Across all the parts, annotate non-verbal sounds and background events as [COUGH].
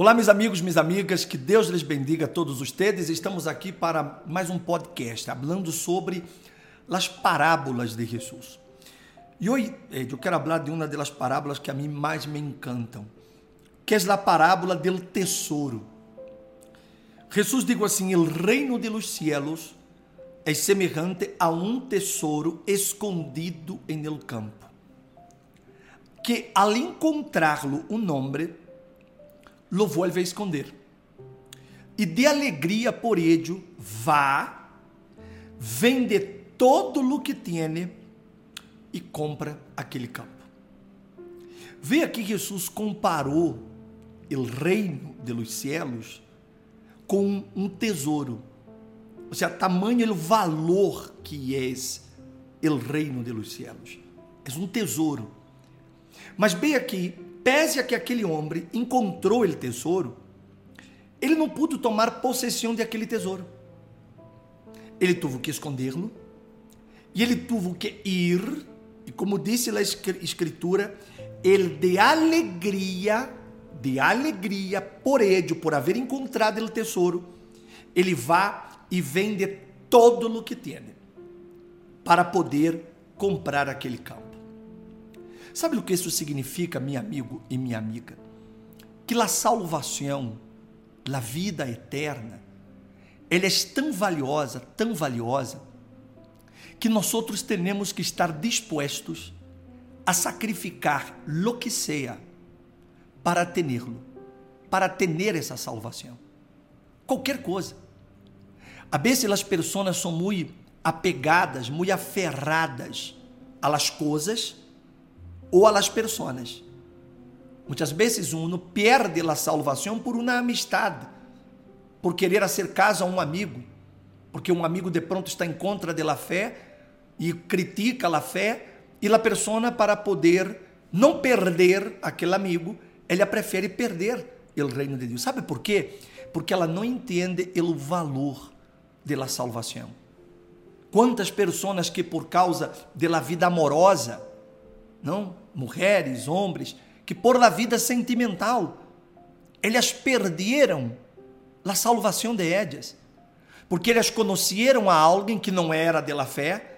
Olá, meus amigos, minhas amigas, que Deus lhes bendiga a todos vocês. Estamos aqui para mais um podcast, falando sobre as parábolas de Jesus. E hoje eh, eu quero falar de uma das parábolas que a mim mais me encantam, que é a parábola do tesouro. Jesus digo assim: "O reino de los cielos é semelhante a um tesouro escondido em el campo, que al encontrarlo um homem lo vuelve a esconder. E de alegria por ello vá, vende todo o que tiene e compra aquele campo. Vê aqui Jesus comparou o reino de los cielos com um tesouro. Ou seja, tamanho o valor que é o reino de los cielos. É um tesouro. Mas bem aqui, pese a que aquele homem encontrou o tesouro, ele não pôde tomar possessão de aquele tesouro. Ele teve que escondê-lo e ele teve que ir, e como disse a escritura, ele de alegria, de alegria por ele, por haver encontrado o tesouro, ele vá e vende todo o que tem para poder comprar aquele campo. Sabe o que isso significa, meu amigo e minha amiga? Que a salvação, a vida eterna, ela é tão valiosa, tão valiosa, que nós outros temos que estar dispostos a sacrificar lo que seja para tê-lo, para ter essa salvação. Qualquer coisa. A vezes as pessoas são muito apegadas, muito aferradas las coisas ou a las personas. Muitas vezes uno perde a salvação por uma amistade, por querer acercar a um amigo, porque um amigo de pronto está em contra da fé e critica a fé e a pessoa para poder não perder aquele amigo, ela prefere perder o reino de Deus. Sabe por quê? Porque ela não entende o valor da salvação. Quantas pessoas que por causa da vida amorosa não, mulheres, homens, que por la vida sentimental, eles perderam a salvação de ellas, porque eles conheceram a alguém que não era de la fé,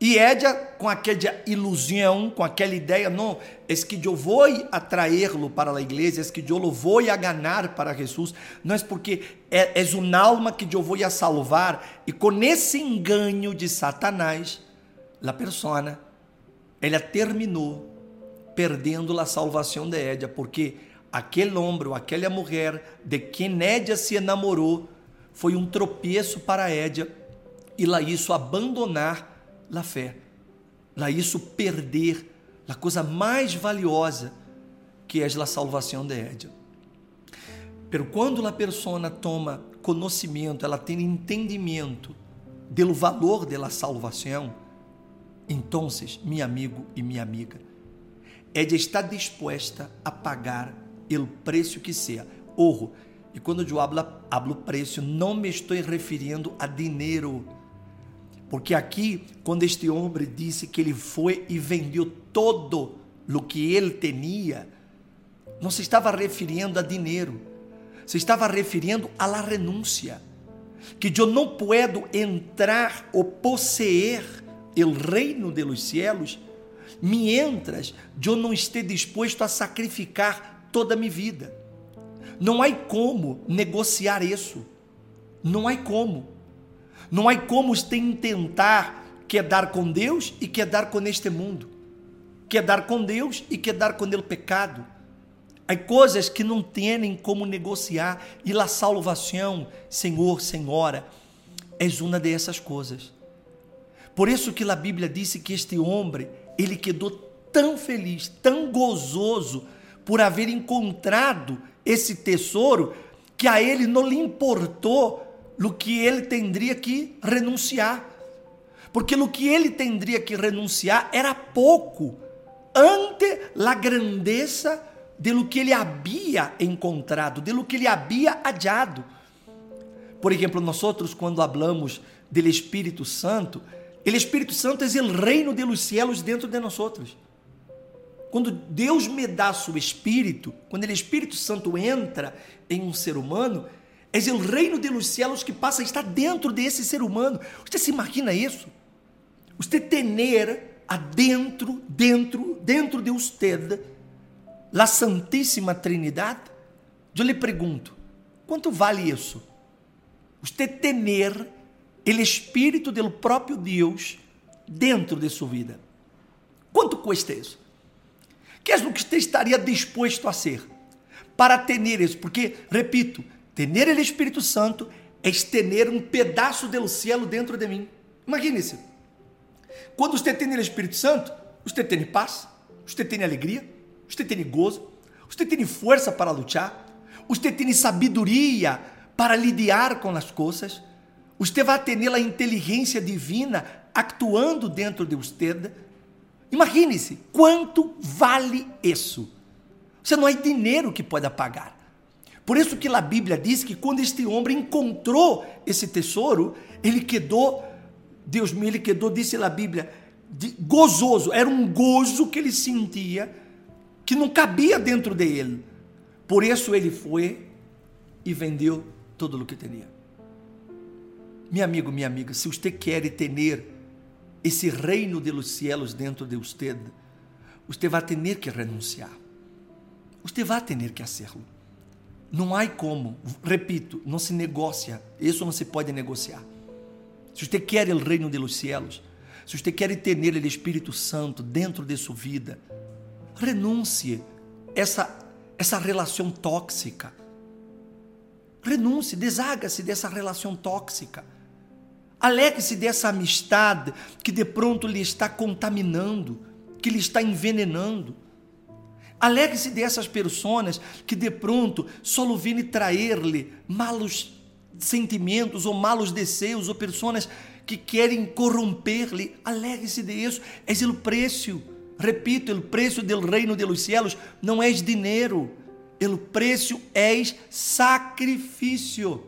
e ella, com aquela ilusão, com aquela ideia, não, é que eu vou atraí-lo para a igreja, é que eu lo vou a ganhar para Jesus, não é porque é uma alma que eu vou a salvar, e com esse engano de Satanás, a persona ela terminou perdendo a salvação de Édia, porque aquele homem, aquela mulher de quem Édia se enamorou, foi um tropeço para Édia e lá isso abandonar a fé, lá isso perder a coisa mais valiosa que é a salvação de Édia. Pero quando a pessoa toma conhecimento, ela tem entendimento do valor da salvação, então, meu amigo e minha amiga, é de estar disposta a pagar o preço que seja. Ojo, e quando eu hablo, hablo preço, não me estou referindo a dinheiro. Porque aqui, quando este homem disse que ele foi e vendeu todo o que ele tinha, não se estava referindo a dinheiro, se estava referindo la renúncia. Que eu não puedo entrar ou possuir el reino de los cielos, mientras eu não esteja disposto a sacrificar toda a minha vida. Não há como negociar isso. Não há como. Não há como tentar quedar com Deus e quedar com este mundo. Quedar com Deus e quedar com o pecado. Há coisas que não têm como negociar e a salvação, Senhor, Senhora, é uma dessas coisas. Por isso que a Bíblia disse que este homem, ele quedou tão feliz, tão gozoso por haver encontrado esse tesouro, que a ele não lhe importou o que ele teria que renunciar. Porque o que ele teria que renunciar era pouco ante a grandeza de lo que ele havia encontrado, de lo que ele havia hallado. Por exemplo, nós outros quando falamos do Espírito Santo, o Espírito Santo é o reino de los cielos dentro de nós. Quando Deus me dá seu Espírito, quando o Espírito Santo entra em um ser humano, é o reino dos céus que passa a estar dentro desse ser humano. Você se imagina isso? Você ter adentro, dentro, dentro de você, a Santíssima Trinidade? Eu lhe pergunto, quanto vale isso? Você ter o Espírito do próprio Deus dentro de sua vida. Quanto custa isso? Que é o que você estaria disposto a ser para ter isso? Porque, repito, ter o Espírito Santo é ter um pedaço do céu dentro de mim. Imagine isso. Quando você tem o Espírito Santo, você tem paz, você tem alegria, você tem gozo, você tem força para lutar, você tem sabedoria para lidiar com as coisas, você vai ter a inteligência divina actuando dentro de você. Imagine-se quanto vale isso. Você não há dinheiro que pode pagar. Por isso que a Bíblia diz que quando este homem encontrou esse tesouro, ele quedou, Deus me, ele quedou, disse a Bíblia, gozoso. Era um gozo que ele sentia que não cabia dentro dele. Por isso ele foi e vendeu tudo o que tinha. Meu amigo, minha amiga, se você quer ter esse reino de los cielos dentro de você, você vai ter que renunciar. Você vai ter que fazê-lo. Não há como, repito, não se negocia. Isso não se pode negociar. Se você quer o reino de los cielos, se você quer ter o Espírito Santo dentro de sua vida, renuncie essa essa relação tóxica. Renuncie, desaga-se dessa relação tóxica. Alegre-se dessa amistade que de pronto lhe está contaminando, que lhe está envenenando. Alegre-se dessas pessoas que de pronto só vêm trazer-lhe malos sentimentos ou malos desejos ou pessoas que querem corromper-lhe. Alegre-se disso. É o preço Repito, o preço do reino de los cielos não é dinheiro, o preço é sacrifício.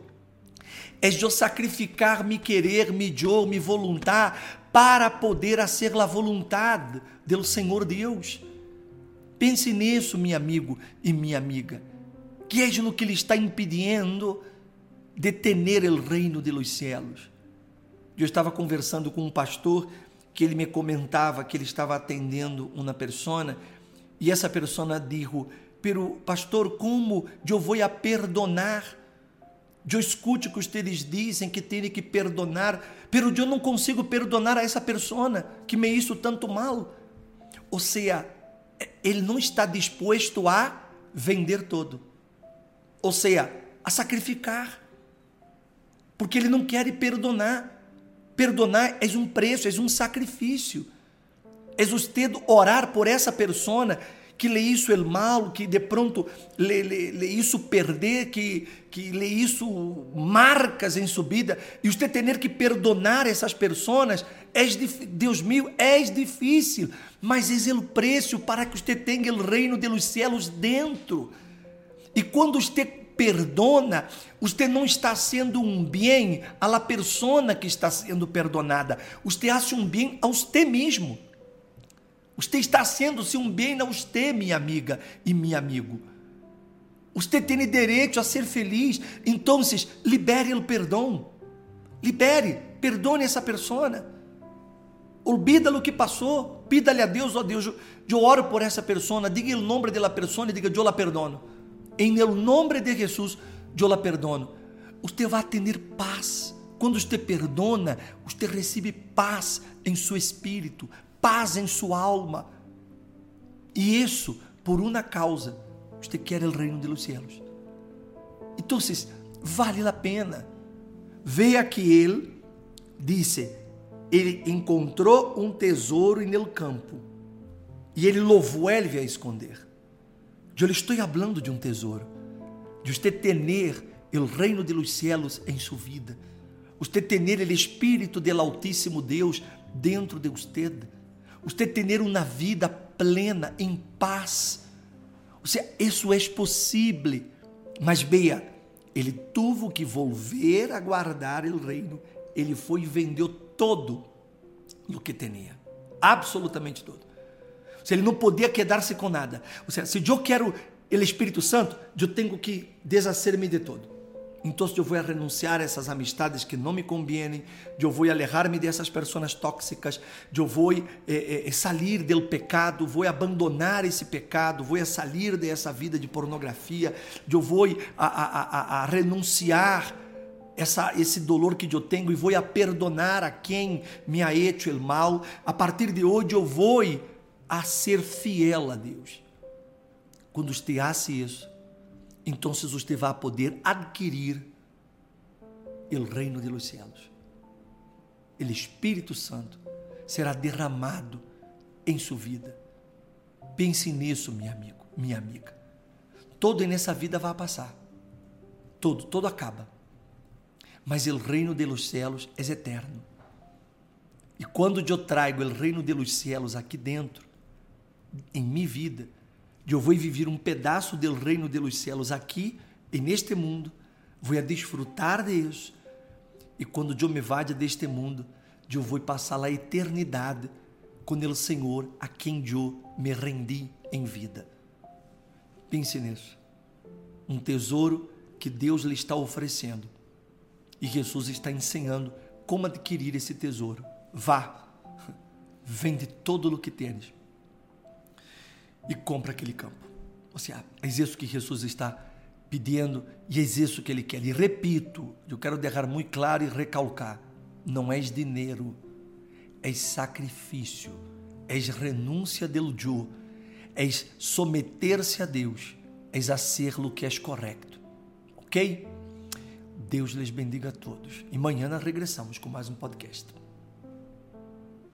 É eu sacrificar me querer, me eu, me voluntar para poder fazer a vontade do Senhor Deus. Pense nisso, meu amigo e minha amiga. Que é no que lhe está impedindo de ter o reino de los cielos. Eu estava conversando com um pastor que ele me comentava que ele estava atendendo uma persona e essa persona dijo, pero pastor, como eu vou a perdonar? Eu escute que vocês dizem que tem que perdonar, pero eu não consigo perdonar a essa persona que me hizo tanto mal. Ou seja, ele não está disposto a vender todo. Ou seja, a sacrificar. Porque ele não quer perdonar. Perdonar é um preço, é um sacrifício. É você orar por essa persona que lhe isso el mal, que de pronto lhe, lhe isso perder, que, que lhe isso marcas em sua vida, e você ter que perdonar essas pessoas, é, Deus meu, é difícil, mas é o preço para que você tenha o reino dos céus dentro. E quando você perdona, você não está sendo um bem a la persona que está sendo perdonada. Você hace um bem a você mesmo. Você está sendo-se um bem a você, minha amiga e meu amigo. Você tem direito a ser feliz. Então, libere o perdão. Libere, perdone essa pessoa. Olvida o que passou. Pida-lhe a Deus, ó oh Deus, eu oro por essa pessoa. Diga o nome da pessoa e diga, eu la perdono. Em nome de Jesus, eu la perdono. Você vai ter paz. Quando você perdona, você recebe paz em seu espírito, paz em sua alma. E isso por uma causa. Você quer o reino dos céus. Então, vale a pena. Veja que ele disse, ele encontrou um tesouro no campo e ele louvou ele a esconder. Eu estou falando de um tesouro, de você ter o reino de los cielos em sua vida, você ter o Espírito do Altíssimo Deus dentro de você, você ter uma vida plena, em paz. Seja, isso é possível, mas veja, ele teve que volver a guardar o reino, ele foi e vendeu todo o que tinha, absolutamente todo. Se ele não podia quedar-se com nada. Ou seja, se eu quero o Espírito Santo, eu tenho que deshacer-me de todo. Então eu vou renunciar a essas amistades que não me convêm, eu vou alejar-me dessas pessoas tóxicas, eu vou eh, eh, sair do pecado, vou abandonar esse pecado, vou sair dessa vida de pornografia, eu vou a, a, a, a renunciar essa, esse dolor que eu tenho e vou a perdonar a quem me ha hecho o mal. A partir de hoje eu vou a ser fiel a Deus. Quando você hace isso, então você vai poder adquirir o reino de los cielos. Espírito Santo será derramado em sua vida. Pense nisso, meu amigo, minha amiga. Todo nessa vida vai passar. Todo, todo acaba. Mas o reino de los cielos é eterno. E quando eu trago o reino de los cielos aqui dentro, em minha vida, eu vou viver um pedaço do reino de los cielos aqui e neste mundo, vou a desfrutar de. E quando eu me vá deste mundo, eu vou passar a eternidade com o Senhor a quem eu me rendi em vida. Pense nisso. Um tesouro que Deus lhe está oferecendo. E Jesus está ensinando como adquirir esse tesouro. Vá, [LAUGHS] vende todo o que tens e compra aquele campo. Ou seja, é isso que Jesus está pedindo e é isso que ele quer. E repito, eu quero deixar muito claro e recalcar: não é dinheiro, é sacrifício, é renúncia del eu, é someter-se a Deus, é fazer o que é correto. Ok? Deus lhes bendiga a todos. E amanhã nós regressamos com mais um podcast.